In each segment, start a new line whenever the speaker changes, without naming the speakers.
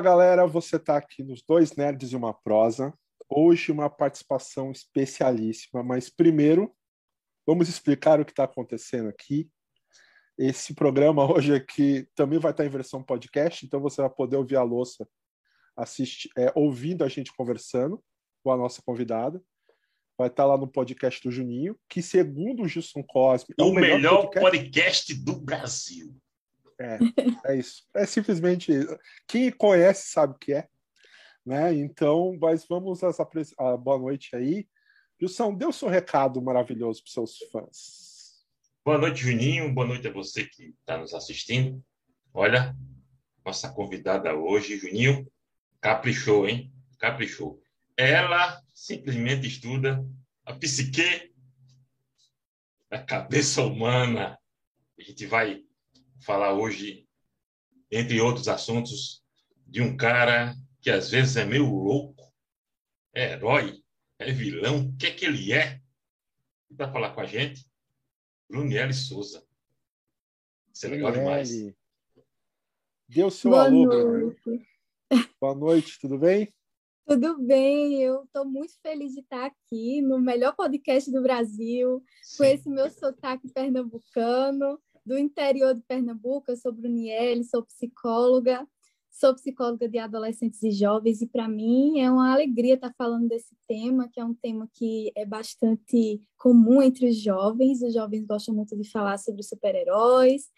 galera, você está aqui nos dois Nerds e uma Prosa. Hoje uma participação especialíssima, mas primeiro vamos explicar o que está acontecendo aqui. Esse programa hoje aqui também vai estar em versão podcast, então você vai poder ouvir a louça assistir, é, ouvindo a gente conversando com a nossa convidada. Vai estar lá no podcast do Juninho, que segundo o Gilson Cosme...
É o, o melhor, melhor podcast... podcast do Brasil.
É, é isso. É simplesmente quem conhece sabe o que é, né? Então, mas vamos às a boa noite aí. Gilson, dê o seu recado maravilhoso para seus fãs.
Boa noite, Juninho. Boa noite a você que está nos assistindo. Olha, nossa convidada hoje, Juninho, caprichou, hein? Caprichou. Ela simplesmente estuda a psique da cabeça humana. A gente vai falar hoje, entre outros assuntos, de um cara que às vezes é meio louco, é herói, é vilão, o que é que ele é? E para falar com a gente, Bruniele Souza. Isso é legal demais.
Deu seu Boa alô, noite. Boa noite, tudo bem?
Tudo bem, eu estou muito feliz de estar aqui no melhor podcast do Brasil, Sim. com esse meu sotaque pernambucano do interior de Pernambuco. Eu sou Brunielle, sou psicóloga, sou psicóloga de adolescentes e jovens, e para mim é uma alegria estar falando desse tema, que é um tema que é bastante comum entre os jovens. Os jovens gostam muito de falar sobre super-heróis,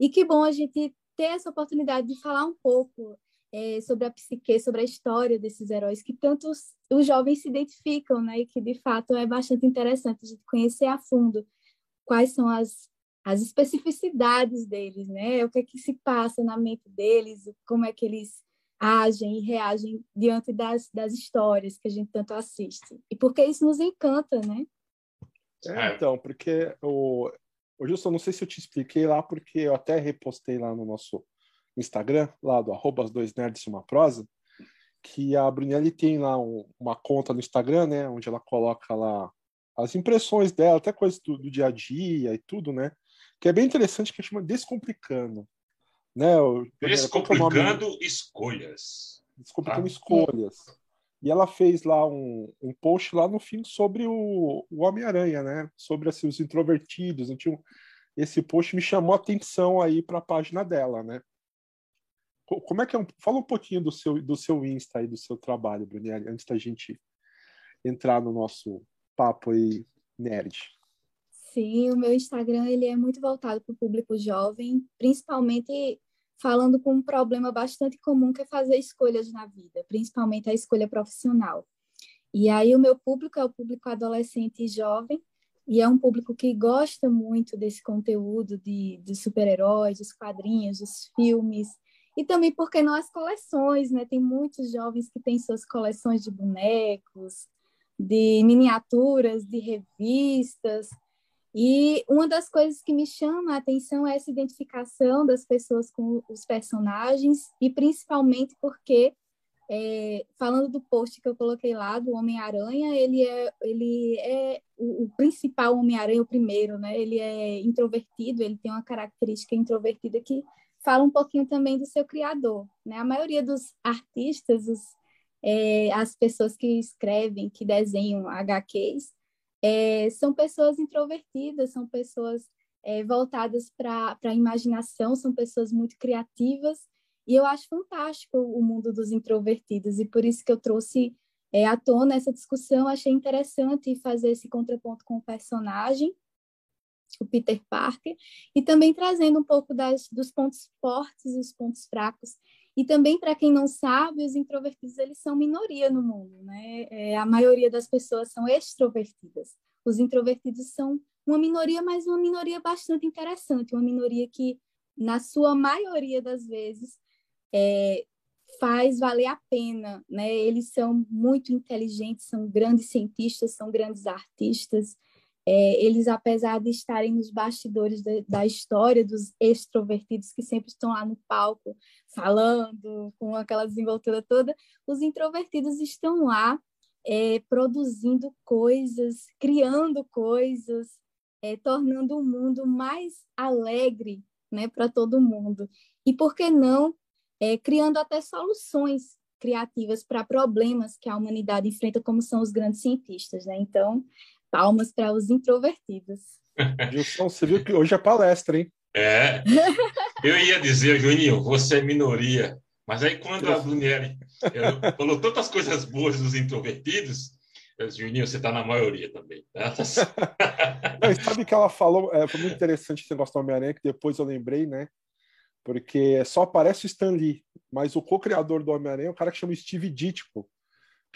e que bom a gente ter essa oportunidade de falar um pouco é, sobre a psique, sobre a história desses heróis que tantos os jovens se identificam, né? E que de fato é bastante interessante a gente conhecer a fundo quais são as as especificidades deles, né? O que é que se passa na mente deles, como é que eles agem e reagem diante das, das histórias que a gente tanto assiste. E porque isso nos encanta, né?
É, então, porque o, o Gilson, não sei se eu te expliquei lá, porque eu até repostei lá no nosso Instagram, lá do arroba as dois nerds uma prosa, que a Brunelli tem lá um, uma conta no Instagram, né, onde ela coloca lá as impressões dela, até coisas do, do dia a dia e tudo, né? Que é bem interessante, que chama Descomplicando. Né?
Descomplicando escolhas.
Descomplicando ah. escolhas. E ela fez lá um, um post lá no fim sobre o, o Homem-Aranha, né? Sobre assim, os introvertidos. Então, esse post me chamou a atenção aí para a página dela, né? Como é que é? Um... Fala um pouquinho do seu, do seu Insta e do seu trabalho, Brunelli, antes da gente entrar no nosso papo aí nerd.
Sim, o meu Instagram ele é muito voltado para o público jovem, principalmente falando com um problema bastante comum que é fazer escolhas na vida, principalmente a escolha profissional. E aí o meu público é o público adolescente e jovem, e é um público que gosta muito desse conteúdo de, de super-heróis, dos quadrinhos, dos filmes, e também porque não as coleções, né? Tem muitos jovens que têm suas coleções de bonecos, de miniaturas, de revistas, e uma das coisas que me chama a atenção é essa identificação das pessoas com os personagens, e principalmente porque, é, falando do post que eu coloquei lá, do Homem-Aranha, ele é, ele é o, o principal Homem-Aranha, o primeiro, né? Ele é introvertido, ele tem uma característica introvertida que fala um pouquinho também do seu criador, né? A maioria dos artistas, os, é, as pessoas que escrevem, que desenham HQs, é, são pessoas introvertidas, são pessoas é, voltadas para a imaginação, são pessoas muito criativas, e eu acho fantástico o mundo dos introvertidos, e por isso que eu trouxe é, à tona essa discussão, achei interessante fazer esse contraponto com o personagem, o Peter Parker, e também trazendo um pouco das, dos pontos fortes e os pontos fracos e também, para quem não sabe, os introvertidos eles são minoria no mundo, né? É, a maioria das pessoas são extrovertidas. Os introvertidos são uma minoria, mas uma minoria bastante interessante, uma minoria que, na sua maioria das vezes, é, faz valer a pena, né? Eles são muito inteligentes, são grandes cientistas, são grandes artistas, é, eles, apesar de estarem nos bastidores de, da história dos extrovertidos que sempre estão lá no palco falando, com aquela desenvoltura toda, os introvertidos estão lá é, produzindo coisas, criando coisas, é, tornando o mundo mais alegre né, para todo mundo. E por que não é, criando até soluções criativas para problemas que a humanidade enfrenta, como são os grandes cientistas, né? Então, palmas para os introvertidos.
Gilson, você viu que hoje é palestra, hein?
É. Eu ia dizer, Juninho, você é minoria. Mas aí quando a Brunieri falou tantas coisas boas dos introvertidos, Juninho, você está na maioria também. Tá?
Não, sabe que ela falou, é, foi muito interessante esse negócio do Homem-Aranha, que depois eu lembrei, né? Porque só aparece o Stan Lee, mas o co-criador do Homem-Aranha é um cara que chama Steve Ditko,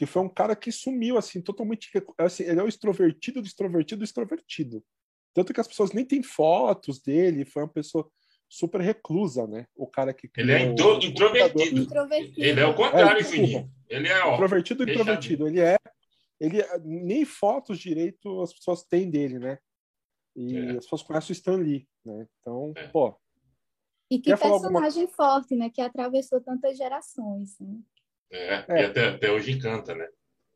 que foi um cara que sumiu, assim, totalmente. Assim, ele é o extrovertido do extrovertido do extrovertido. Tanto que as pessoas nem têm fotos dele, foi uma pessoa super reclusa, né? O cara que.
Ele é intro, introvertido. introvertido. Ele é o contrário, é, Juninho. Ele é
ó, introvertido introvertido. Ele é. Ele nem fotos direito as pessoas têm dele, né? E é. as pessoas conhecem o Stan Lee, né? Então, é. pô.
E que personagem alguma... forte, né? Que atravessou tantas gerações. Né?
É, é. e até, até hoje encanta, né?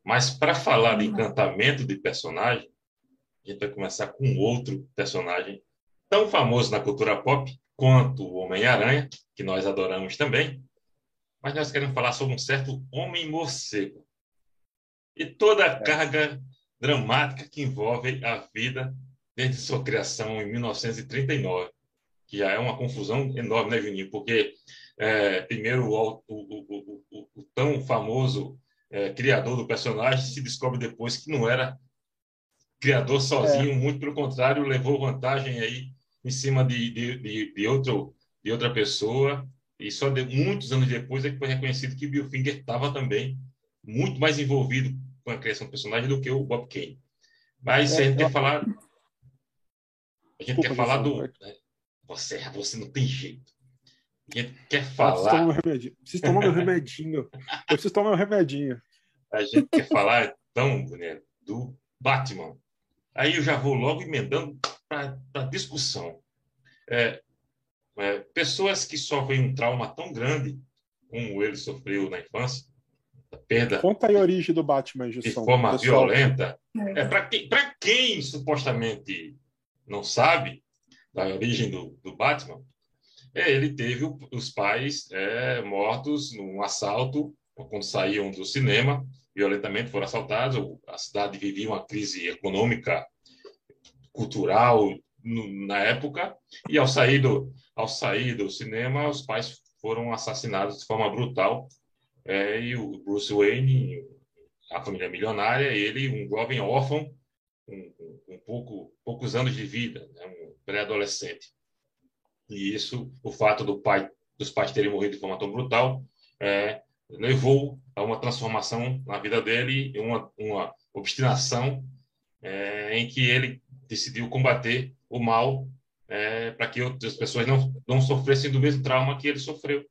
Mas para falar de encantamento de personagem, a gente vai começar com outro personagem tão famoso na cultura pop quanto o Homem-Aranha, que nós adoramos também. Mas nós queremos falar sobre um certo Homem-Morcego. E toda a é. carga dramática que envolve a vida desde sua criação em 1939, que já é uma confusão enorme, né, Juninho? Porque, é, primeiro, o, o, o, o, tão famoso é, criador do personagem se descobre depois que não era criador sozinho, é. muito pelo contrário, levou vantagem aí em cima de, de, de, de, outro, de outra pessoa, e só de, muitos anos depois é que foi reconhecido que Bill Finger estava também muito mais envolvido com a criação do personagem do que o Bob Kane. Mas é, a gente quer falar... A gente Desculpa, quer falar do... Né? Você, você não tem jeito. A gente quer falar...
Ah, preciso tomar meu remedinho. Eu preciso tomar meu remedinho.
A gente quer falar, então, né, do Batman. Aí eu já vou logo emendando para a discussão. É, é, pessoas que sofrem um trauma tão grande como ele sofreu na infância, a perda.
Conta aí a origem do Batman,
De forma pessoal. violenta. É, para quem, quem supostamente não sabe da origem do, do Batman, é, ele teve os pais é, mortos num assalto quando saíam do cinema violentamente foram assaltados. A cidade vivia uma crise econômica, cultural no, na época. E ao sair do ao sair do cinema, os pais foram assassinados de forma brutal. É, e o Bruce Wayne, a família milionária, ele um jovem órfão, um, um pouco poucos anos de vida, né, um pré-adolescente. E isso, o fato do pai dos pais terem morrido de forma tão brutal, é, levou a uma transformação na vida dele, uma, uma obstinação é, em que ele decidiu combater o mal é, para que outras pessoas não, não sofressem do mesmo trauma que ele sofreu.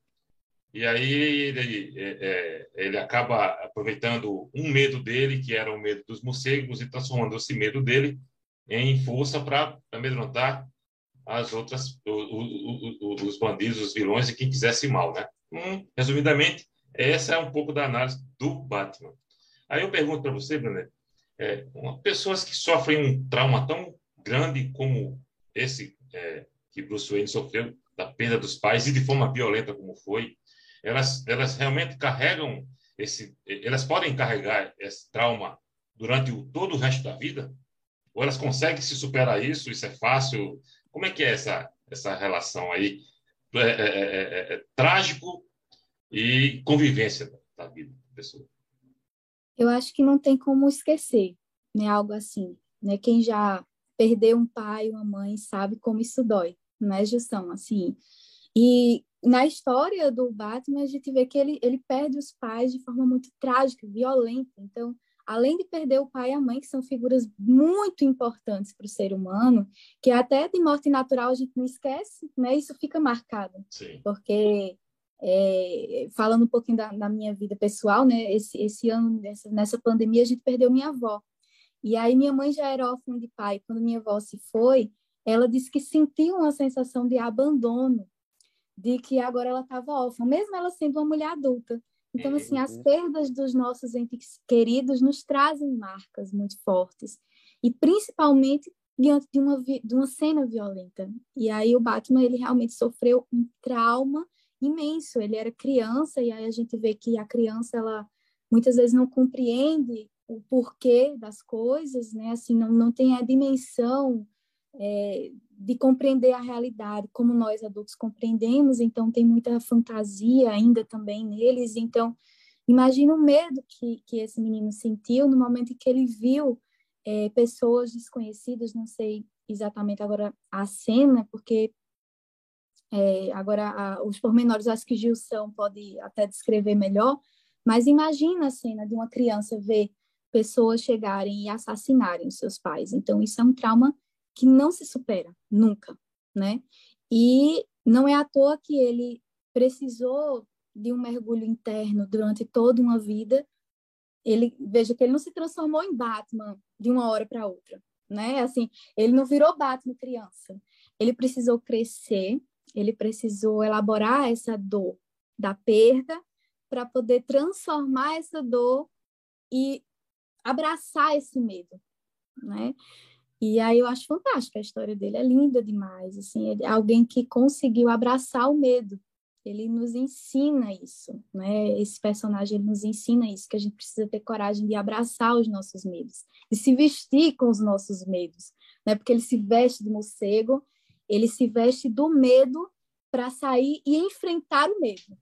E aí ele, é, é ele acaba aproveitando um medo dele, que era o medo dos morcegos, e transformando esse medo dele em força para amedrontar as outras, os bandidos, os vilões e quem quisesse mal, né? Hum, resumidamente, essa é um pouco da análise do Batman. Aí eu pergunto para você, Bruno, é, pessoas que sofrem um trauma tão grande como esse é, que Bruce Wayne sofreu, da perda dos pais, e de forma violenta como foi, elas, elas realmente carregam esse... Elas podem carregar esse trauma durante o, todo o resto da vida? Ou elas conseguem se superar isso? Isso é fácil? Como é que é essa, essa relação aí? É, é, é, é trágico e convivência da vida da pessoa.
Eu acho que não tem como esquecer, né, algo assim, né? Quem já perdeu um pai, uma mãe, sabe como isso dói, né, Gilson, assim. E na história do Batman, a gente vê que ele, ele perde os pais de forma muito trágica, violenta. Então, além de perder o pai e a mãe, que são figuras muito importantes para o ser humano, que até de morte natural a gente não esquece, né? Isso fica marcado.
Sim.
Porque é, falando um pouquinho da, da, minha vida pessoal, né? Esse, esse ano, nessa, nessa pandemia, a gente perdeu minha avó. E aí minha mãe já era órfã de pai. Quando minha avó se foi, ela disse que sentiu uma sensação de abandono, de que agora ela estava órfã, mesmo ela sendo uma mulher adulta. Então, assim, as perdas dos nossos entes queridos nos trazem marcas muito fortes. E principalmente diante de uma, de uma cena violenta. E aí o Batman, ele realmente sofreu um trauma imenso. Ele era criança e aí a gente vê que a criança ela muitas vezes não compreende o porquê das coisas, né? Assim, não, não tem a dimensão é, de compreender a realidade como nós adultos compreendemos, então tem muita fantasia ainda também neles. Então, imagina o medo que, que esse menino sentiu no momento em que ele viu é, pessoas desconhecidas, não sei exatamente agora a cena, porque é, agora a, os pormenores acho que Gilson pode até descrever melhor, mas imagina a cena de uma criança ver pessoas chegarem e assassinarem seus pais. Então, isso é um trauma que não se supera, nunca, né? E não é à toa que ele precisou de um mergulho interno durante toda uma vida. Ele veja que ele não se transformou em Batman de uma hora para outra, né? Assim, ele não virou Batman criança. Ele precisou crescer, ele precisou elaborar essa dor da perda para poder transformar essa dor e abraçar esse medo, né? E aí eu acho fantástica a história dele, é linda demais, assim, é alguém que conseguiu abraçar o medo. Ele nos ensina isso, né? Esse personagem nos ensina isso, que a gente precisa ter coragem de abraçar os nossos medos, de se vestir com os nossos medos, né? Porque ele se veste de morcego, ele se veste do medo para sair e enfrentar o medo,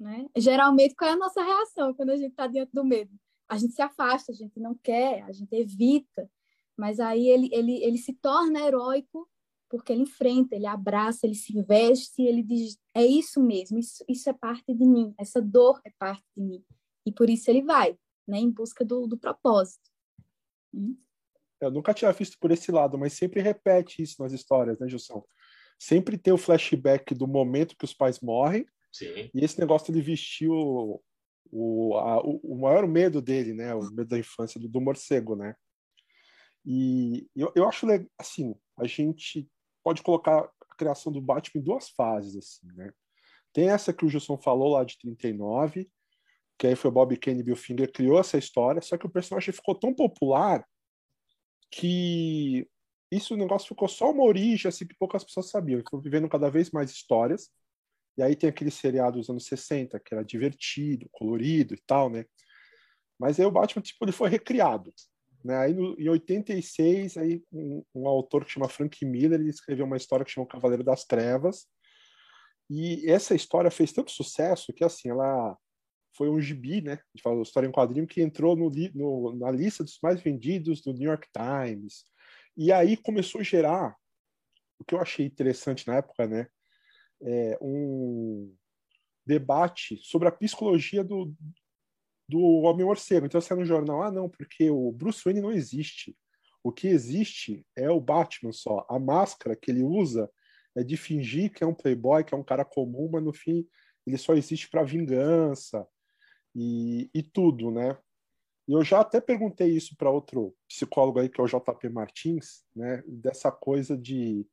né? Geralmente qual é a nossa reação quando a gente está diante do medo? A gente se afasta, a gente não quer, a gente evita. Mas aí ele, ele, ele se torna heróico porque ele enfrenta, ele abraça, ele se veste, ele diz: é isso mesmo, isso, isso é parte de mim, essa dor é parte de mim. E por isso ele vai, né, em busca do, do propósito.
Hum? Eu nunca tinha visto por esse lado, mas sempre repete isso nas histórias, né, Gilson? Sempre tem o flashback do momento que os pais morrem,
Sim.
e esse negócio de vestir o, o, a, o, maior medo dele, né, o medo da infância do, do morcego, né? E eu, eu acho assim, a gente pode colocar a criação do Batman em duas fases, assim, né? Tem essa que o Gilson falou lá de 39, que aí foi o Bob Kane e Bill Finger criou essa história, só que o personagem ficou tão popular que isso o negócio ficou só uma origem assim que poucas pessoas sabiam. Foi vivendo cada vez mais histórias. E aí tem aquele seriado dos anos 60, que era divertido, colorido e tal, né? Mas aí o Batman tipo ele foi recriado. Né? Aí, no, em 86, aí, um, um, autor que chama Frank Miller ele escreveu uma história que chama Cavaleiro das Trevas. E essa história fez tanto sucesso que assim ela foi um gibi, né? De falar história em quadrinho que entrou no, no, na lista dos mais vendidos do New York Times. E aí começou a gerar o que eu achei interessante na época, né? É, um debate sobre a psicologia do, do Homem-Morcego. Então, sai no jornal, ah, não, porque o Bruce Wayne não existe. O que existe é o Batman só. A máscara que ele usa é de fingir que é um playboy, que é um cara comum, mas no fim ele só existe para vingança e, e tudo, né? E eu já até perguntei isso para outro psicólogo aí, que é o JP Martins, né? Dessa coisa de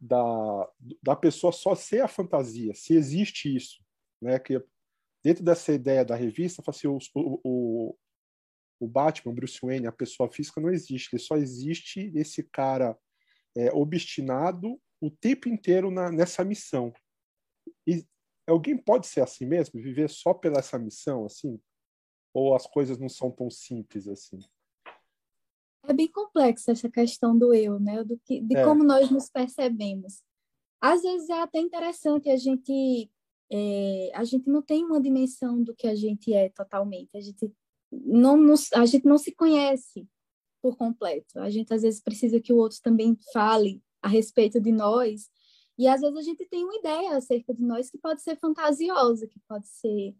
da, da pessoa só ser a fantasia, se existe isso, né? Que dentro dessa ideia da revista, assim, o, o, o Batman, Bruce Wayne, a pessoa física não existe. Ele só existe esse cara é, obstinado o tempo inteiro na, nessa missão. E alguém pode ser assim mesmo, viver só pela essa missão, assim? Ou as coisas não são tão simples assim?
É bem complexa essa questão do eu, né? Do que, de é. como nós nos percebemos. Às vezes é até interessante a gente é, a gente não tem uma dimensão do que a gente é totalmente. A gente não nos, a gente não se conhece por completo. A gente às vezes precisa que o outro também fale a respeito de nós. E às vezes a gente tem uma ideia acerca de nós que pode ser fantasiosa, que pode ser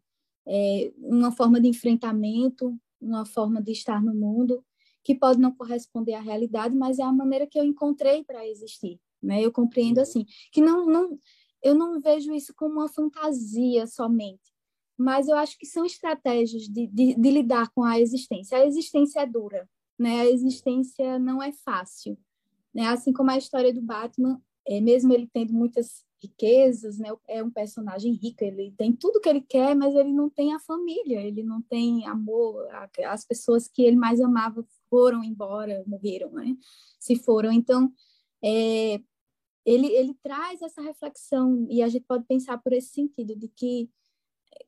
é, uma forma de enfrentamento, uma forma de estar no mundo, que pode não corresponder à realidade, mas é a maneira que eu encontrei para existir. Né? Eu compreendo uhum. assim que não, não eu não vejo isso como uma fantasia somente, mas eu acho que são estratégias de, de, de lidar com a existência. A existência é dura, né? A existência não é fácil, né? Assim como a história do Batman, é, mesmo ele tendo muitas riquezas, né? É um personagem rico, ele tem tudo que ele quer, mas ele não tem a família, ele não tem amor, as pessoas que ele mais amava foram embora, morreram, né? Se foram, então é, ele, ele traz essa reflexão e a gente pode pensar por esse sentido de que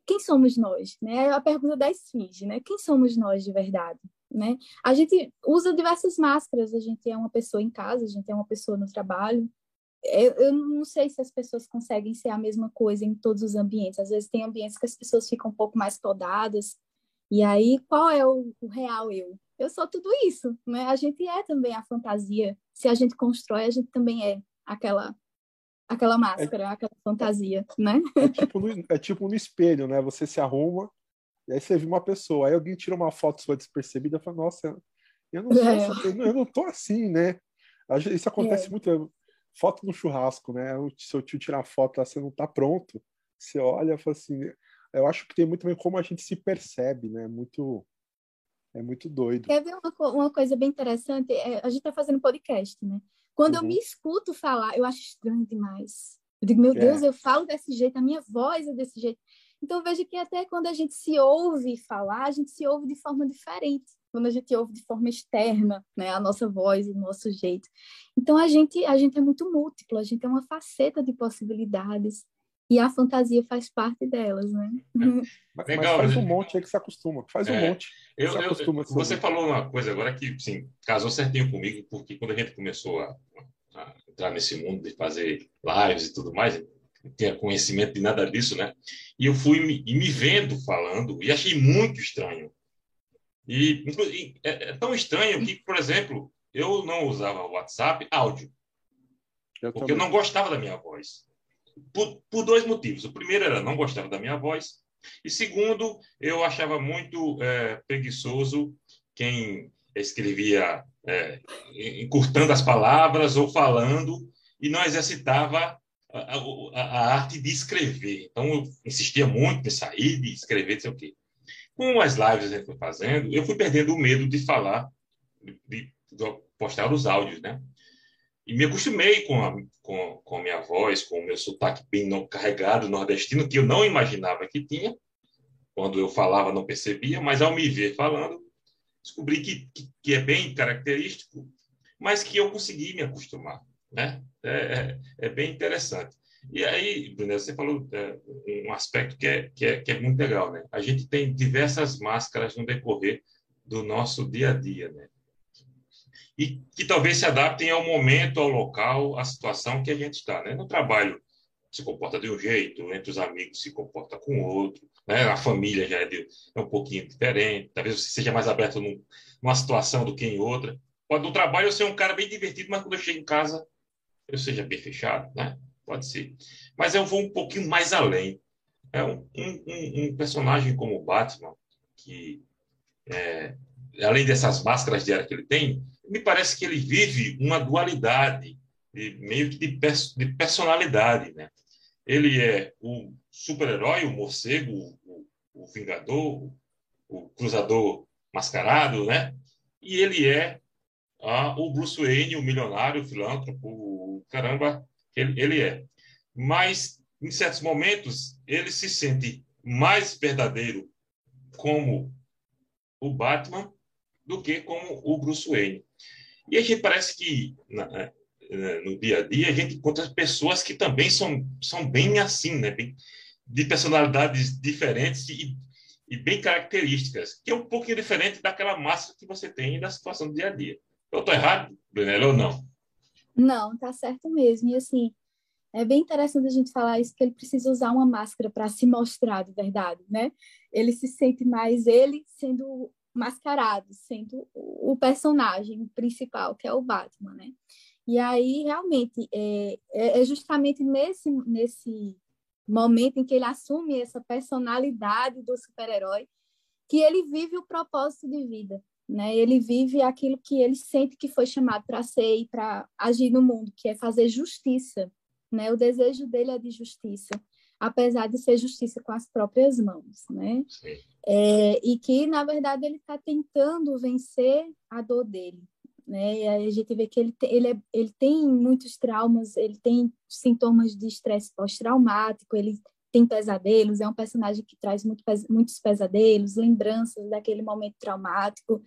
quem somos nós, né? É a pergunta da esfinge, né? Quem somos nós de verdade, né? A gente usa diversas máscaras, a gente é uma pessoa em casa, a gente é uma pessoa no trabalho. Eu, eu não sei se as pessoas conseguem ser a mesma coisa em todos os ambientes. Às vezes tem ambientes que as pessoas ficam um pouco mais podadas. E aí, qual é o, o real eu? Eu sou tudo isso, né? A gente é também a fantasia. Se a gente constrói, a gente também é aquela aquela máscara, é, aquela fantasia, né?
É tipo, no, é tipo no espelho, né? Você se arruma e aí você vê uma pessoa, aí alguém tira uma foto sua despercebida e fala, nossa, eu não sou é. essa, eu não tô assim, né? Isso acontece é. muito, é, foto no churrasco, né? O seu tio tirar foto lá, você não tá pronto, você olha e fala assim, eu acho que tem muito também como a gente se percebe, né? Muito é muito doido.
Quer ver uma, uma coisa bem interessante? É, a gente tá fazendo podcast, né? Quando uhum. eu me escuto falar, eu acho estranho demais. Eu digo, meu é. Deus, eu falo desse jeito, a minha voz é desse jeito. Então veja que até quando a gente se ouve falar, a gente se ouve de forma diferente. Quando a gente ouve de forma externa, né, a nossa voz, o nosso jeito. Então a gente a gente é muito múltiplo, a gente é uma faceta de possibilidades e a fantasia faz parte delas, né?
Mas, Legal, mas faz um monte aí que se acostuma, faz um é, monte.
Eu, eu, você falou uma coisa agora que, sim, casou certinho comigo, porque quando a gente começou a, a entrar nesse mundo de fazer lives e tudo mais, não tinha conhecimento de nada disso, né? E eu fui me, me vendo falando e achei muito estranho. E, e é, é, tão estranho que, por exemplo, eu não usava WhatsApp áudio, eu porque também. eu não gostava da minha voz por, por dois motivos. O primeiro era não gostava da minha voz, e segundo, eu achava muito é, preguiçoso quem escrevia é, encurtando as palavras ou falando e não exercitava a, a, a, arte de escrever. Então, eu insistia muito em sair, de escrever, não sei o quê. Com as lives que gente foi fazendo, eu fui perdendo o medo de falar, de, de postar os áudios, né? E me acostumei com a, com, com a minha voz, com o meu sotaque bem carregado nordestino, que eu não imaginava que tinha. Quando eu falava, não percebia, mas ao me ver falando, descobri que, que, que é bem característico, mas que eu consegui me acostumar. Né? É, é, é bem interessante. E aí, Bruna, você falou é, um aspecto que é, que, é, que é muito legal. Né? A gente tem diversas máscaras no decorrer do nosso dia a dia. Né? E que talvez se adaptem ao momento, ao local, à situação que a gente está. Né? No trabalho se comporta de um jeito, entre os amigos se comporta com outro, né? a família já é, de, é um pouquinho diferente, talvez você seja mais aberto num, numa situação do que em outra. Pode no trabalho eu ser um cara bem divertido, mas quando eu chego em casa eu seja bem fechado, né? Pode ser. Mas eu vou um pouquinho mais além. É um, um, um personagem como o Batman, que é, além dessas máscaras diárias que ele tem, me parece que ele vive uma dualidade, de, meio que de, pers de personalidade. Né? Ele é o super-herói, o morcego, o, o vingador, o cruzador mascarado, né? E ele é ah, o Bruce Wayne, o milionário, o filântropo, o caramba, ele, ele é. Mas, em certos momentos, ele se sente mais verdadeiro como o Batman do que como o Bruce Wayne. E a gente parece que na, no dia a dia a gente encontra pessoas que também são, são bem assim, né? Bem, de personalidades diferentes e, e bem características, que é um pouquinho diferente daquela massa que você tem da situação do dia a dia. Eu estou errado, Brunella, ou não?
Não, tá certo mesmo. E assim, é bem interessante a gente falar isso, que ele precisa usar uma máscara para se mostrar de verdade, né? Ele se sente mais ele sendo mascarado, sendo o personagem principal, que é o Batman, né? E aí, realmente, é, é, é justamente nesse, nesse momento em que ele assume essa personalidade do super-herói que ele vive o propósito de vida, né? Ele vive aquilo que ele sente que foi chamado para ser e para agir no mundo, que é fazer justiça, né? O desejo dele é de justiça apesar de ser justiça com as próprias mãos, né? É, e que, na verdade, ele está tentando vencer a dor dele, né? E aí a gente vê que ele, tem, ele, é, ele tem muitos traumas, ele tem sintomas de estresse pós-traumático, ele tem pesadelos, é um personagem que traz muito, muitos pesadelos, lembranças daquele momento traumático.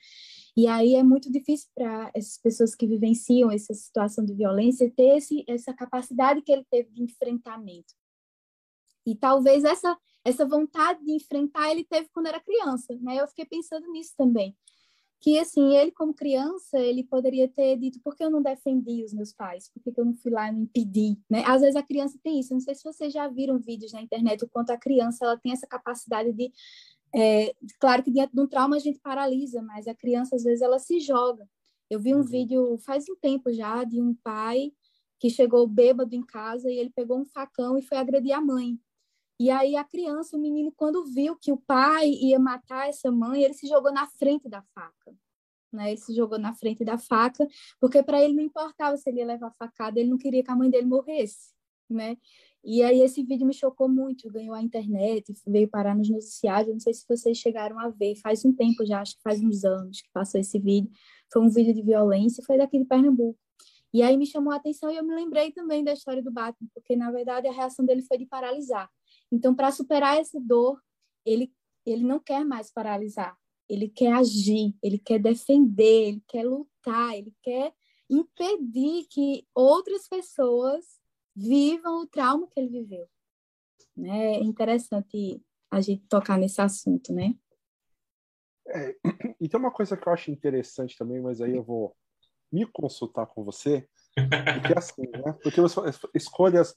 E aí é muito difícil para essas pessoas que vivenciam essa situação de violência ter esse, essa capacidade que ele teve de enfrentamento. E talvez essa essa vontade de enfrentar ele teve quando era criança, né? Eu fiquei pensando nisso também. Que assim ele como criança ele poderia ter dito por que eu não defendi os meus pais? Por que eu não fui lá e não impedi? Né? Às vezes a criança tem isso. Não sei se vocês já viram vídeos na internet o quanto a criança ela tem essa capacidade de é, claro que diante de um trauma a gente paralisa mas a criança às vezes ela se joga. Eu vi um uhum. vídeo faz um tempo já de um pai que chegou bêbado em casa e ele pegou um facão e foi agredir a mãe e aí a criança, o menino, quando viu que o pai ia matar essa mãe, ele se jogou na frente da faca. Né? Ele se jogou na frente da faca, porque para ele não importava se ele ia levar facada, ele não queria que a mãe dele morresse, né? E aí esse vídeo me chocou muito, ganhou a internet, veio parar nos noticiários, não sei se vocês chegaram a ver, faz um tempo já, acho que faz uns anos que passou esse vídeo. Foi um vídeo de violência, foi daqui de Pernambuco. E aí me chamou a atenção e eu me lembrei também da história do Batman, porque na verdade a reação dele foi de paralisar. Então, para superar essa dor, ele, ele não quer mais paralisar, ele quer agir, ele quer defender, ele quer lutar, ele quer impedir que outras pessoas vivam o trauma que ele viveu. Né? É interessante a gente tocar nesse assunto, né?
É, e tem uma coisa que eu acho interessante também, mas aí eu vou me consultar com você, porque é assim, né? Porque você escolhas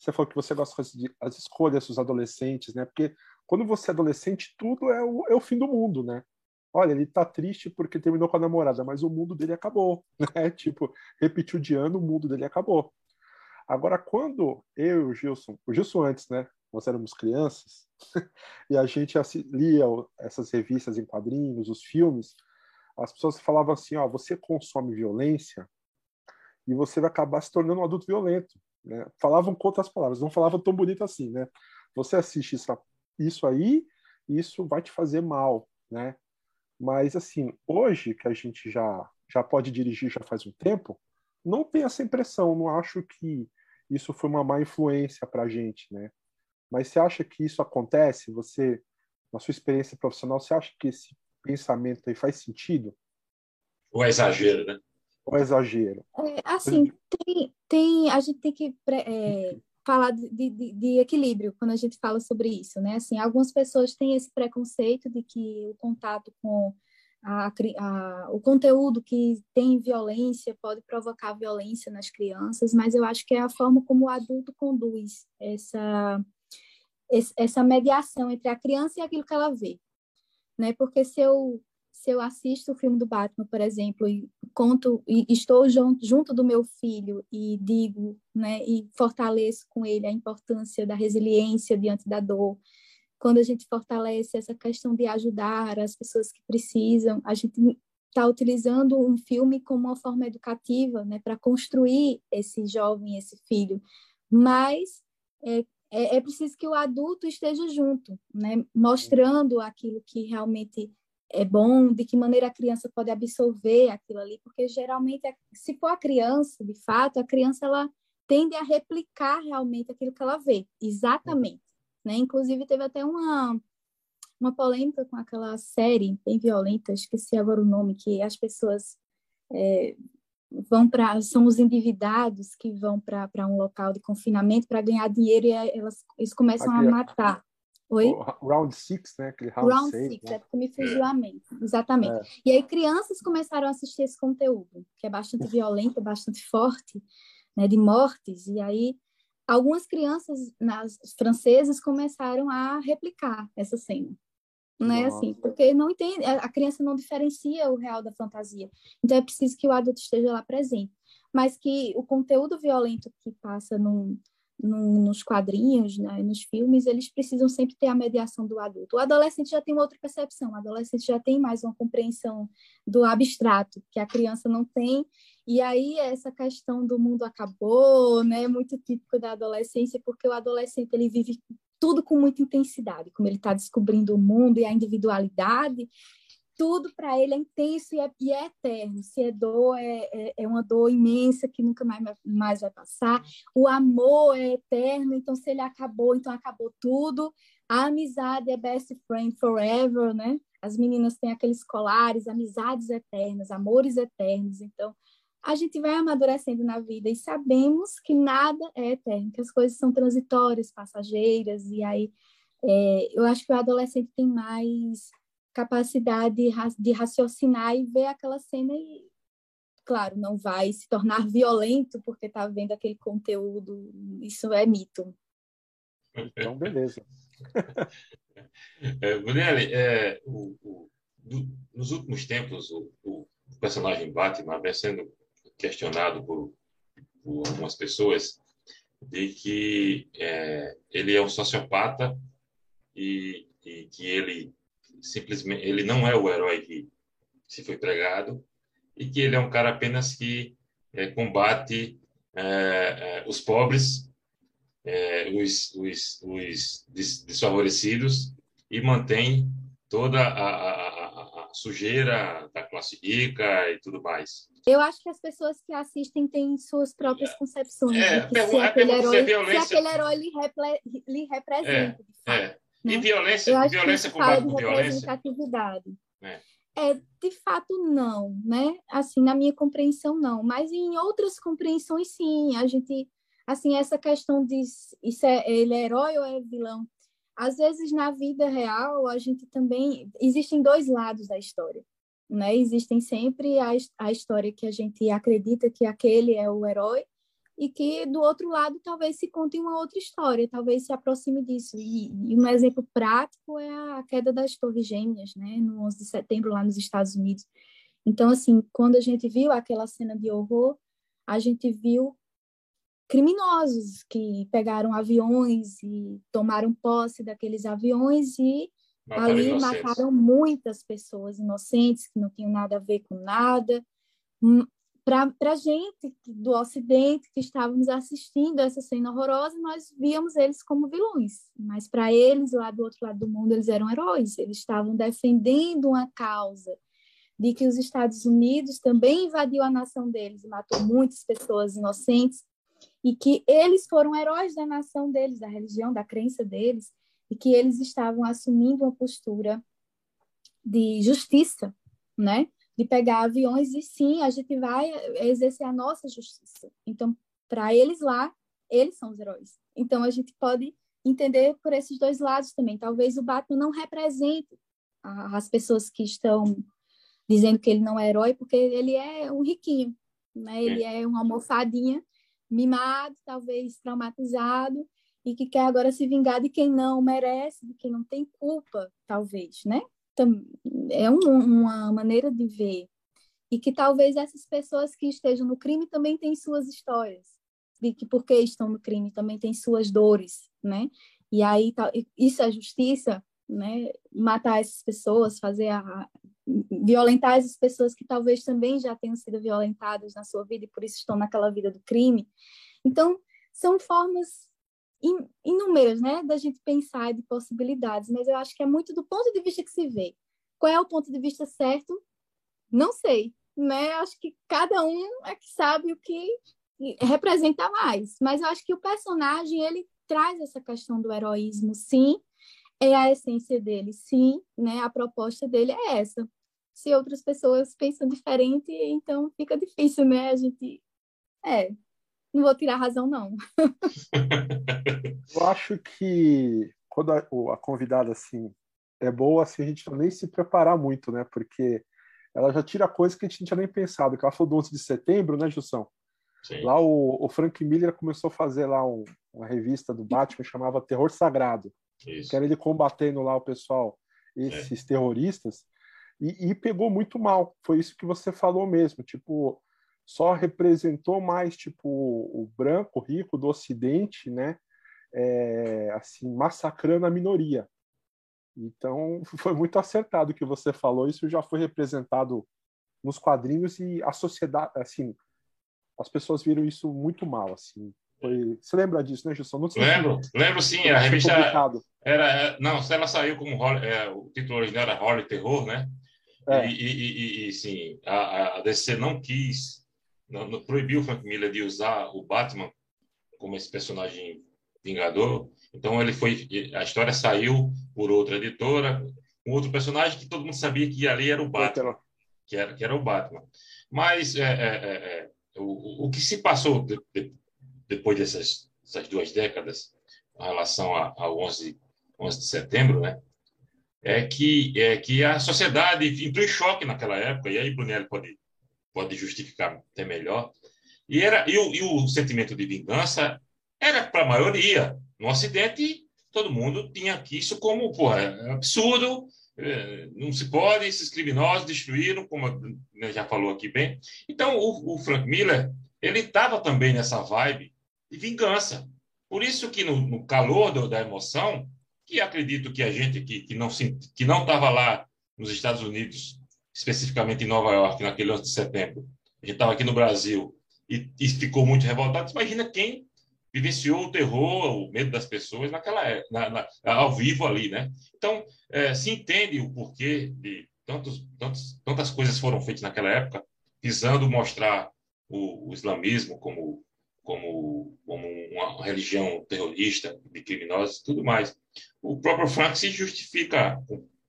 você falou que você gosta de as escolhas dos adolescentes, né? Porque quando você é adolescente, tudo é o, é o fim do mundo, né? Olha, ele tá triste porque terminou com a namorada, mas o mundo dele acabou, né? Tipo, repetiu de ano, o mundo dele acabou. Agora, quando eu e o Gilson, o Gilson antes, né? Nós éramos crianças, e a gente lia essas revistas em quadrinhos, os filmes, as pessoas falavam assim, ó, você consome violência e você vai acabar se tornando um adulto violento. Né? Falavam com outras palavras, não falavam tão bonito assim, né? Você assiste isso, isso aí, isso vai te fazer mal, né? Mas assim, hoje que a gente já já pode dirigir já faz um tempo, não tem essa impressão, não acho que isso foi uma má influência para a gente, né? Mas você acha que isso acontece? Você, na sua experiência profissional, você acha que esse pensamento aí faz sentido?
Ou é exagero, né?
Ou é exagero?
É, assim, tem, tem, a gente tem que é, falar de, de, de, equilíbrio quando a gente fala sobre isso, né? Assim, algumas pessoas têm esse preconceito de que o contato com a, a, o conteúdo que tem violência pode provocar violência nas crianças, mas eu acho que é a forma como o adulto conduz essa, essa mediação entre a criança e aquilo que ela vê. Né? Porque se eu se eu assisto o filme do Batman, por exemplo, e conto e estou junto, junto do meu filho e digo, né, e fortaleço com ele a importância da resiliência diante da dor. Quando a gente fortalece essa questão de ajudar as pessoas que precisam, a gente está utilizando um filme como uma forma educativa, né, para construir esse jovem, esse filho. Mas é, é, é preciso que o adulto esteja junto, né, mostrando aquilo que realmente é bom, de que maneira a criança pode absorver aquilo ali, porque geralmente, se for a criança, de fato, a criança ela tende a replicar realmente aquilo que ela vê, exatamente. Né? Inclusive, teve até uma, uma polêmica com aquela série bem violenta, esqueci agora o nome, que as pessoas é, vão para. São os endividados que vão para um local de confinamento para ganhar dinheiro e elas, eles começam a matar.
Oi? round Six, né? Aquele round,
round
seis,
six, né? é porque me fugiu a mente. Exatamente. É. E aí crianças começaram a assistir esse conteúdo, que é bastante violento, bastante forte, né? De mortes. E aí algumas crianças nas francesas começaram a replicar essa cena. Não é assim, porque não entende, a criança não diferencia o real da fantasia. Então é preciso que o adulto esteja lá presente. Mas que o conteúdo violento que passa num, no, nos quadrinhos, né, nos filmes, eles precisam sempre ter a mediação do adulto. O adolescente já tem outra percepção, o adolescente já tem mais uma compreensão do abstrato, que a criança não tem, e aí essa questão do mundo acabou, né, muito típico da adolescência, porque o adolescente ele vive tudo com muita intensidade, como ele está descobrindo o mundo e a individualidade, tudo para ele é intenso e é, e é, eterno. Se é dor, é, é, é, uma dor imensa que nunca mais, mais vai passar. O amor é eterno, então se ele acabou, então acabou tudo. A amizade é best friend forever, né? As meninas têm aqueles colares, amizades eternas, amores eternos. Então, a gente vai amadurecendo na vida e sabemos que nada é eterno, que as coisas são transitórias, passageiras, e aí é, eu acho que o adolescente tem mais capacidade de raciocinar e ver aquela cena e, claro, não vai se tornar violento porque está vendo aquele conteúdo, isso é mito.
Então, beleza.
é, Brunelli, é, o, o, do, nos últimos tempos, o, o, personagem Batman vem sendo questionado por, por algumas pessoas de que é, ele é um sociopata e, e, que ele simplesmente ele não é o herói que se foi pregado e que ele é um cara apenas que é, combate é, é os pobres, é, os, os, os desfavorecidos e mantém toda a, a, a, sujeira da classe rica e tudo mais.
Eu acho que as pessoas que assistem têm suas próprias concepções. É, se, aquele herói, violência... se aquele herói lhe, repre, lhe representa.
É, é. Né? E violência, violência combate com violência?
É. é, de fato, não, né? Assim, na minha compreensão, não. Mas em outras compreensões, sim. A gente, assim, essa questão de isso é, ele é herói ou é vilão? Às vezes, na vida real, a gente também... Existem dois lados da história, né? Existem sempre a, a história que a gente acredita que aquele é o herói e que do outro lado talvez se conte uma outra história, talvez se aproxime disso. E, e, um exemplo prático é a queda das Torres Gêmeas, né, no 11 de setembro lá nos Estados Unidos. Então, assim, quando a gente viu aquela cena de horror, a gente viu criminosos que pegaram aviões e tomaram posse daqueles aviões e mataram ali inocentes. mataram muitas pessoas inocentes que não tinham nada a ver com nada, para a gente do Ocidente que estávamos assistindo essa cena horrorosa, nós víamos eles como vilões, mas para eles lá do outro lado do mundo eles eram heróis, eles estavam defendendo uma causa de que os Estados Unidos também invadiu a nação deles e matou muitas pessoas inocentes e que eles foram heróis da nação deles, da religião, da crença deles e que eles estavam assumindo uma postura de justiça, né? De pegar aviões e sim, a gente vai exercer a nossa justiça. Então, para eles lá, eles são os heróis. Então, a gente pode entender por esses dois lados também. Talvez o Batman não represente as pessoas que estão dizendo que ele não é herói, porque ele é um riquinho, né? Ele é uma almofadinha, mimado, talvez traumatizado, e que quer agora se vingar de quem não merece, de quem não tem culpa, talvez, né? É um, uma maneira de ver. E que talvez essas pessoas que estejam no crime também têm suas histórias, de que porque estão no crime também têm suas dores, né? E aí isso é justiça, né? Matar essas pessoas, fazer a violentar essas pessoas que talvez também já tenham sido violentadas na sua vida e por isso estão naquela vida do crime. Então, são formas inúmeras, né, da gente pensar de possibilidades, mas eu acho que é muito do ponto de vista que se vê. Qual é o ponto de vista certo? Não sei, né? Acho que cada um é que sabe o que representa mais, mas eu acho que o personagem ele traz essa questão do heroísmo, sim, é a essência dele, sim, né? A proposta dele é essa. Se outras pessoas pensam diferente, então fica difícil, né? A gente é, não vou tirar a razão, não.
Eu acho que quando a, a, convidada assim é boa, assim, a gente não nem se preparar muito, né? Porque ela já tira coisas que a gente não tinha nem pensado. Que ela falou do 11 de setembro, né, Jussão? Sim. Lá o, o, Frank Miller começou a fazer lá um, uma revista do Batman que chamava Terror Sagrado. Isso. Que era ele combatendo lá o pessoal, esses é. terroristas. E, e, pegou muito mal. Foi isso que você falou mesmo. Tipo, só representou mais tipo o branco rico do Ocidente, né? É, assim massacrando a minoria. Então foi muito acertado o que você falou. Isso já foi representado nos quadrinhos e a sociedade, assim, as pessoas viram isso muito mal, assim. Foi... Você lembra disso, né, Gilson?
lembro, lembro sim. A revista era, não, ela saiu como é, o título original era Holly Terror, né? É. E, e, e, e, sim, a, a DC não quis, não, não, proibiu o Frank Miller de usar o Batman como esse personagem vingador. Então ele foi, a história saiu por outra editora, um outro personagem que todo mundo sabia que ali era o Batman, que era, que era o Batman. Mas é, é, é, é o, o que se passou de, de, depois dessas, dessas, duas décadas, em relação ao 11, 11 de setembro, né? É que, é que a sociedade entrou em choque naquela época, e aí Brunelli pode, pode justificar até melhor. E, era, e, o, e o sentimento de vingança era para a maioria. No Ocidente, todo mundo tinha isso como porra, é absurdo, é, não se pode, esses criminosos destruíram, como já falou aqui bem. Então, o, o Frank Miller, ele estava também nessa vibe de vingança. Por isso que no, no calor do, da emoção, que acredito que a gente que, que não estava lá nos Estados Unidos, especificamente em Nova York, naquele 11 de setembro, a gente estava aqui no Brasil e, e ficou muito revoltado. Imagina quem vivenciou o terror, o medo das pessoas naquela é, na, na, ao vivo ali, né? Então é, se entende o porquê de tantos, tantos, tantas coisas foram feitas naquela época, visando mostrar o, o islamismo como como, como uma religião terrorista, de criminosos e tudo mais. O próprio Frank se justifica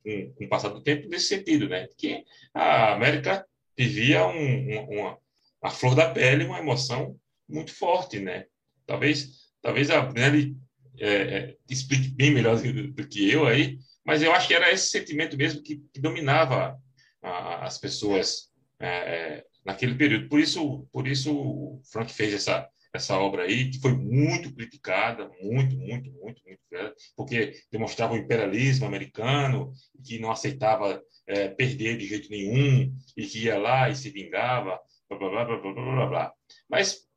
com, com o passar do tempo nesse sentido, né? Que a América vivia um, uma, a flor da pele, uma emoção muito forte, né? Talvez, talvez a Nelly é, é, explique bem melhor do, do, que eu aí, mas eu acho que era esse sentimento mesmo que, que dominava a, as pessoas é, é, naquele período. Por isso, por isso o Frank fez essa essa obra aí que foi muito criticada, muito, muito, muito, muito, porque demonstrava o imperialismo americano que não aceitava é, perder de jeito nenhum e que ia lá e se vingava, blá blá blá blá blá blá. Mas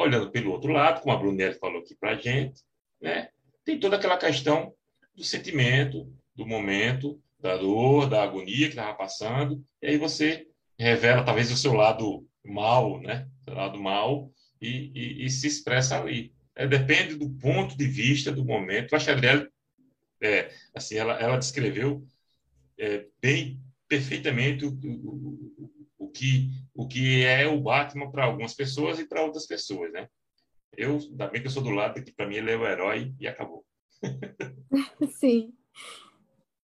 Olhando pelo outro lado, como a Brunelli falou aqui para a gente, né, tem toda aquela questão do sentimento, do momento, da dor, da agonia que estava passando, e aí você revela talvez o seu lado mal, né, seu lado mal, e, e, e se expressa ali. É, depende do ponto de vista, do momento. A Chadrelle, é, assim, ela, ela descreveu é, bem, perfeitamente o, o, o que, o que é o Batman para algumas pessoas e para outras pessoas, né? Eu, ainda bem que eu sou do lado que para mim ele é o herói e acabou.
Sim.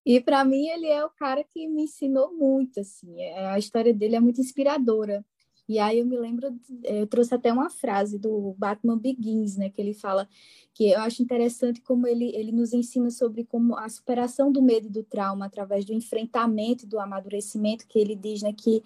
E para mim ele é o cara que me ensinou muito, assim. É, a história dele é muito inspiradora. E aí eu me lembro, eu trouxe até uma frase do Batman Begins, né, que ele fala que eu acho interessante como ele, ele nos ensina sobre como a superação do medo e do trauma através do enfrentamento e do amadurecimento, que ele diz, né, que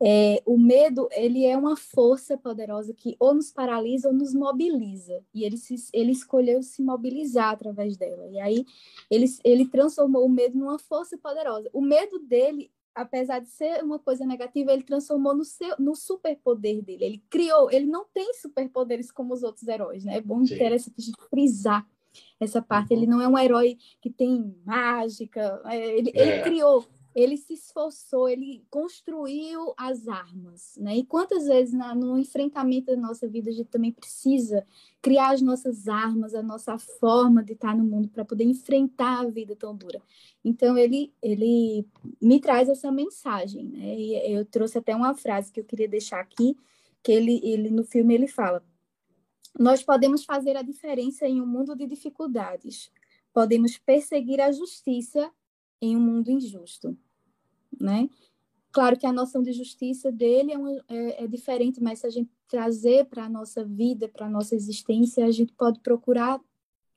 é, o medo ele é uma força poderosa que ou nos paralisa ou nos mobiliza. E ele, se, ele escolheu se mobilizar através dela. E aí ele, ele transformou o medo numa força poderosa. O medo dele apesar de ser uma coisa negativa ele transformou no seu no superpoder dele ele criou ele não tem superpoderes como os outros heróis né é bom Sim. interessante a gente frisar essa parte uhum. ele não é um herói que tem mágica é, ele, é. ele criou ele se esforçou, ele construiu as armas, né? E quantas vezes na, no enfrentamento da nossa vida a gente também precisa criar as nossas armas, a nossa forma de estar no mundo para poder enfrentar a vida tão dura. Então ele ele me traz essa mensagem, né? E eu trouxe até uma frase que eu queria deixar aqui, que ele ele no filme ele fala: Nós podemos fazer a diferença em um mundo de dificuldades. Podemos perseguir a justiça em um mundo injusto né? Claro que a noção de justiça dele é, uma, é, é diferente, mas se a gente trazer para a nossa vida, para a nossa existência, a gente pode procurar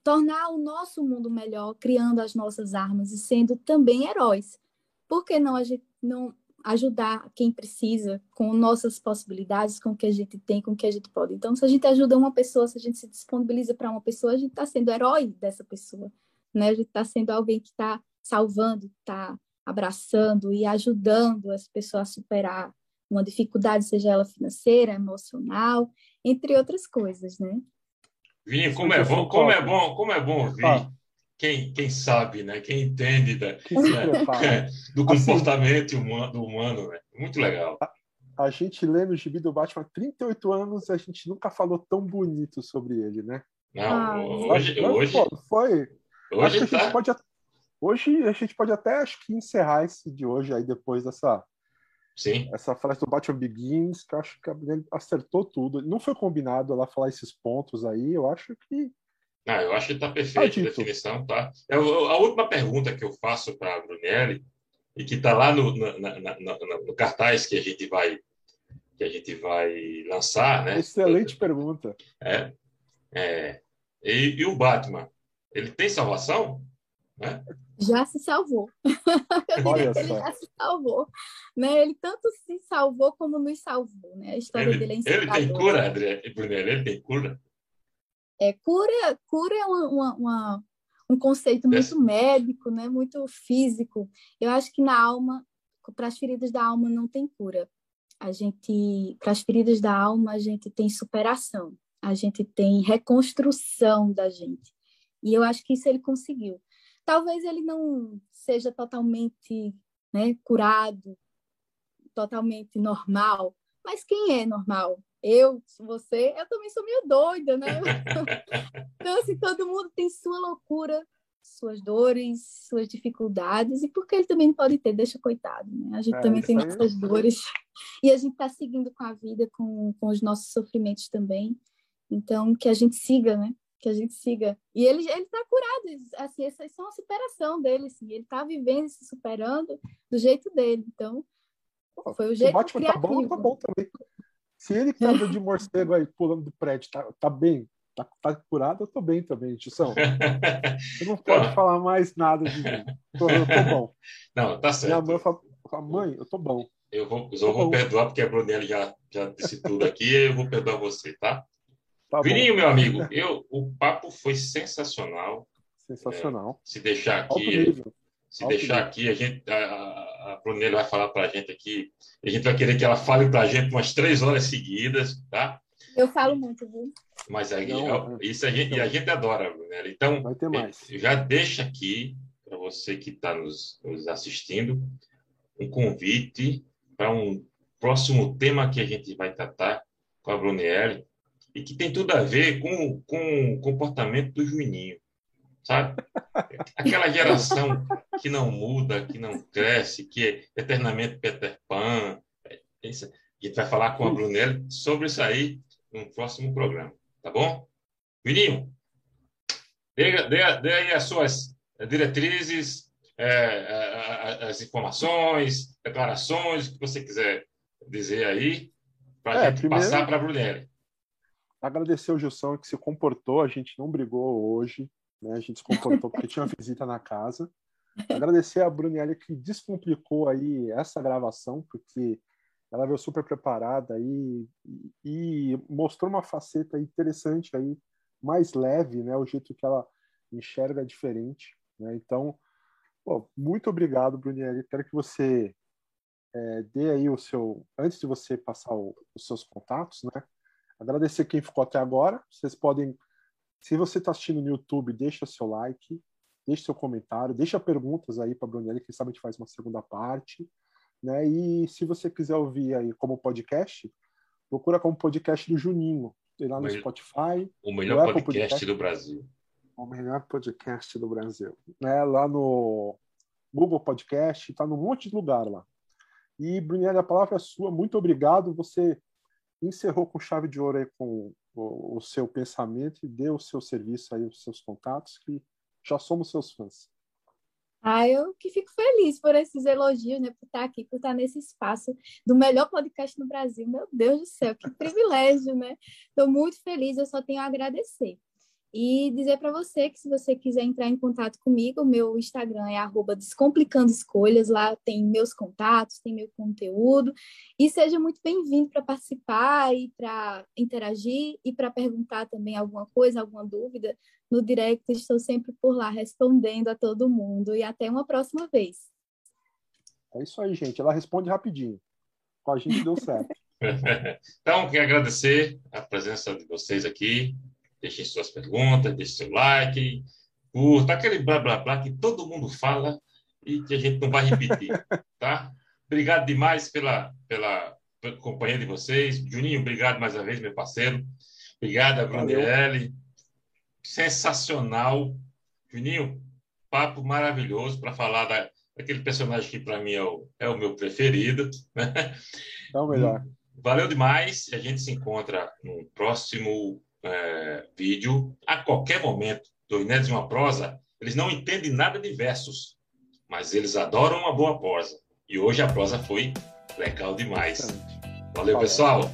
tornar o nosso mundo melhor, criando as nossas armas e sendo também heróis. Por que não a gente não ajudar quem precisa com nossas possibilidades, com o que a gente tem, com o que a gente pode? Então, se a gente ajuda uma pessoa, se a gente se disponibiliza para uma pessoa, a gente está sendo herói dessa pessoa, né? A gente está sendo alguém que está salvando, está abraçando e ajudando as pessoas a superar uma dificuldade, seja ela financeira, emocional, entre outras coisas, né?
Vinho, como é bom, como é bom, como é bom ouvir quem, quem sabe, né? Quem entende da, né? do assim, comportamento assim, humano, humano, né? Muito legal.
A, a gente lê no gibi do Batman há 38 anos e a gente nunca falou tão bonito sobre ele, né?
Não, ah, hoje, hoje,
foi.
Hoje
Acho que tá... a gente pode Hoje a gente pode até, acho que, encerrar esse de hoje aí depois dessa
Sim.
essa frase do Batman Begins, que eu acho que a acertou tudo. Não foi combinado ela falar esses pontos aí, eu acho que.
Ah, eu acho que está perfeito a definição, tá? Eu, a última pergunta que eu faço para a Brunelli, e que está lá no, na, na, na, no cartaz que a gente vai que a gente vai lançar, né?
Excelente pergunta.
É, é e, e, o Batman, ele tem salvação? Né?
Já se salvou. Eu diria que ele já se salvou. Né? Ele tanto se salvou como nos salvou. Né? A história
ele,
dele é
Ele tem cura, André? Ele tem cura?
É, cura, cura é uma, uma, uma um conceito muito médico, né? muito físico. Eu acho que na alma, para as feridas da alma não tem cura a gente, para as feridas da alma, a gente tem superação, a gente tem reconstrução da gente. E eu acho que isso ele conseguiu. Talvez ele não seja totalmente né, curado, totalmente normal, mas quem é normal? Eu, você, eu também sou meio doida, né? então, assim, todo mundo tem sua loucura, suas dores, suas dificuldades, e porque ele também pode ter, deixa coitado, né? A gente é, também tem aí... nossas dores, e a gente está seguindo com a vida, com, com os nossos sofrimentos também. Então, que a gente siga, né? Que a gente siga. E ele ele está curado, assim, essa é uma superação dele, assim, ele está vivendo e se superando do jeito dele. Então, foi o jeito
o criativo. tá bom, tá bom também. Se ele que tá de morcego aí pulando do prédio, tá, tá bem, tá, tá curado, eu tô bem também, Tissão. Você não pode falar mais nada de mim. Tô, eu tô bom.
Não, tá certo.
Minha mãe fala, mãe, eu tô bom.
Eu vou, eu vou perdoar, porque a Brunelli já, já disse tudo aqui, eu vou perdoar você, tá? Tá Vininho, meu amigo, eu, o papo foi sensacional.
Sensacional.
É, se deixar aqui, se Alto deixar nível. aqui, a gente, a, a Brunelli vai falar para a gente aqui, a gente vai querer que ela fale para a gente umas três horas seguidas, tá?
Eu falo muito, viu?
Mas aí, não, isso a gente, a gente adora, né? Então,
vai ter mais.
já deixa aqui, para você que está nos, nos assistindo, um convite para um próximo tema que a gente vai tratar com a Brunielli e que tem tudo a ver com, com o comportamento do Juninho, sabe? Aquela geração que não muda, que não cresce, que é eternamente Peter Pan. É, a gente vai falar com a Brunelli sobre isso aí no próximo programa, tá bom? Vininho, dê, dê, dê aí as suas diretrizes, é as informações, declarações, o que você quiser dizer aí, para a é, gente primeiro, passar para a Brunelli.
Agradecer o Gilson que se comportou, a gente não brigou hoje, né? a gente se comportou porque tinha uma visita na casa. Agradecer a Brunelli que descomplicou aí essa gravação, porque ela veio super preparada aí e, e mostrou uma faceta interessante aí, mais leve, né? O jeito que ela enxerga diferente, né? Então, pô, muito obrigado, Brunieri. Quero que você é, dê aí o seu, antes de você passar o, os seus contatos, né? Agradecer quem ficou até agora. Vocês podem, se você está assistindo no YouTube, deixa seu like, deixa seu comentário, deixa perguntas aí para a Brunieri, que sabe a gente faz uma segunda parte. Né? E se você quiser ouvir aí como podcast, procura como podcast do Juninho. Tem lá no
melhor,
Spotify.
O melhor podcast, podcast, do Brasil.
O melhor podcast do Brasil. Né? Lá no Google Podcast, está num monte de lugar lá. E, Brunelli, a palavra é sua. Muito obrigado. Você encerrou com chave de ouro aí com o, o seu pensamento e deu o seu serviço aí, os seus contatos, que já somos seus fãs.
Ah, eu que fico feliz por esses elogios, né? Por estar aqui, por estar nesse espaço do melhor podcast no Brasil. Meu Deus do céu, que privilégio, né? Estou muito feliz, eu só tenho a agradecer. E dizer para você que se você quiser entrar em contato comigo, meu Instagram é arroba Descomplicando Escolhas, lá tem meus contatos, tem meu conteúdo, e seja muito bem-vindo para participar e para interagir e para perguntar também alguma coisa, alguma dúvida no direct, estou sempre por lá respondendo a todo mundo, e até uma próxima vez.
É isso aí, gente, ela responde rapidinho. Com a gente deu certo.
então, quero agradecer a presença de vocês aqui, deixem suas perguntas, deixem seu like, curta, aquele blá blá blá que todo mundo fala e que a gente não vai repetir, tá? Obrigado demais pela, pela, pela companhia de vocês. Juninho, obrigado mais uma vez, meu parceiro. Obrigado Brunelli. Sensacional. Juninho, papo maravilhoso para falar da, daquele personagem que para mim é o, é o meu preferido. Né?
É o melhor.
Valeu demais. A gente se encontra no próximo é, vídeo. A qualquer momento, do Inédito de uma prosa, eles não entendem nada de versos, mas eles adoram uma boa prosa. E hoje a prosa foi legal demais. Valeu, pessoal.